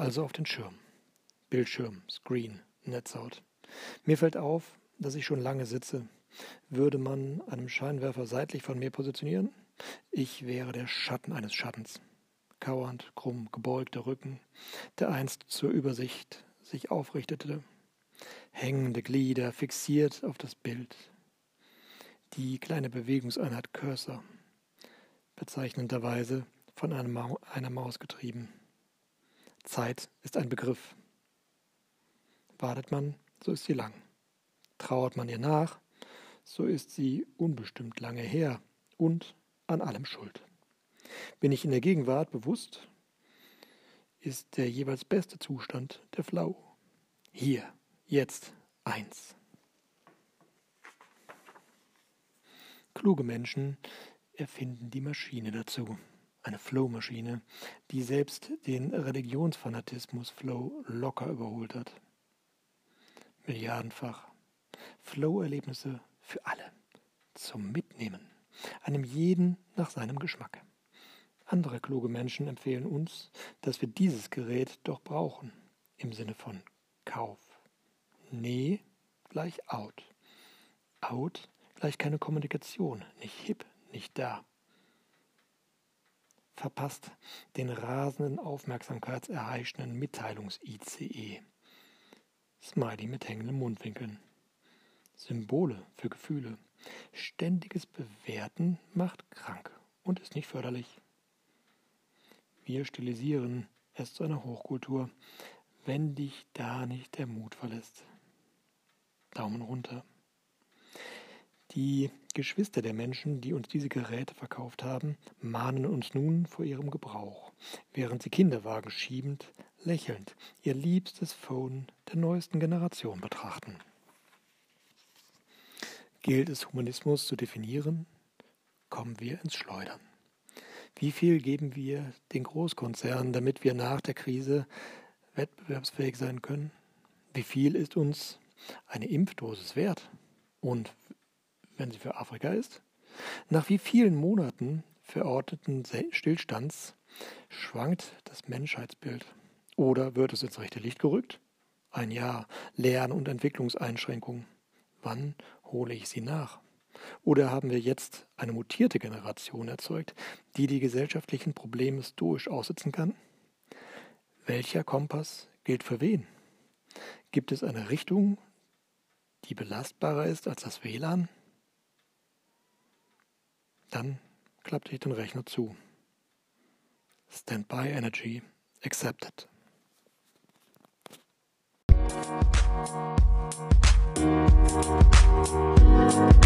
also auf den Schirm. Bildschirm, Screen, Netzhaut. Mir fällt auf, dass ich schon lange sitze. Würde man einen Scheinwerfer seitlich von mir positionieren? Ich wäre der Schatten eines Schattens. Kauernd, krumm, gebeugter Rücken, der einst zur Übersicht sich aufrichtete. Hängende Glieder fixiert auf das Bild. Die kleine Bewegungseinheit Cursor, bezeichnenderweise von einer Maus getrieben. Zeit ist ein Begriff. Wartet man, so ist sie lang. Trauert man ihr nach, so ist sie unbestimmt lange her und an allem schuld. Bin ich in der Gegenwart bewusst, ist der jeweils beste Zustand der Flow. Hier, jetzt, eins. Kluge Menschen erfinden die Maschine dazu. Eine Flow-Maschine, die selbst den Religionsfanatismus Flow locker überholt hat. Milliardenfach. Flow-Erlebnisse für alle. Zum Mitnehmen. Einem jeden nach seinem Geschmack. Andere kluge Menschen empfehlen uns, dass wir dieses Gerät doch brauchen. Im Sinne von Kauf. Nee gleich out. Out gleich keine Kommunikation. Nicht hip, nicht da. Verpasst den rasenden, aufmerksamkeitserheischenden Mitteilungs-ICE. Smiley mit hängenden Mundwinkeln. Symbole für Gefühle. Ständiges Bewerten macht krank und ist nicht förderlich. Wir stilisieren es zu einer Hochkultur, wenn dich da nicht der Mut verlässt. Daumen runter. Die Geschwister der Menschen, die uns diese Geräte verkauft haben, mahnen uns nun vor ihrem Gebrauch, während sie Kinderwagen schiebend, lächelnd ihr liebstes Phone der neuesten Generation betrachten. Gilt es Humanismus zu definieren, kommen wir ins Schleudern. Wie viel geben wir den Großkonzernen, damit wir nach der Krise wettbewerbsfähig sein können? Wie viel ist uns eine Impfdosis wert? Und wenn sie für Afrika ist? Nach wie vielen Monaten verordneten Stillstands schwankt das Menschheitsbild? Oder wird es ins rechte Licht gerückt? Ein Jahr Lern- und Entwicklungseinschränkungen. Wann hole ich sie nach? Oder haben wir jetzt eine mutierte Generation erzeugt, die die gesellschaftlichen Probleme stoisch aussitzen kann? Welcher Kompass gilt für wen? Gibt es eine Richtung, die belastbarer ist als das WLAN? Dann klappte ich den Rechner zu. Standby Energy accepted. Thank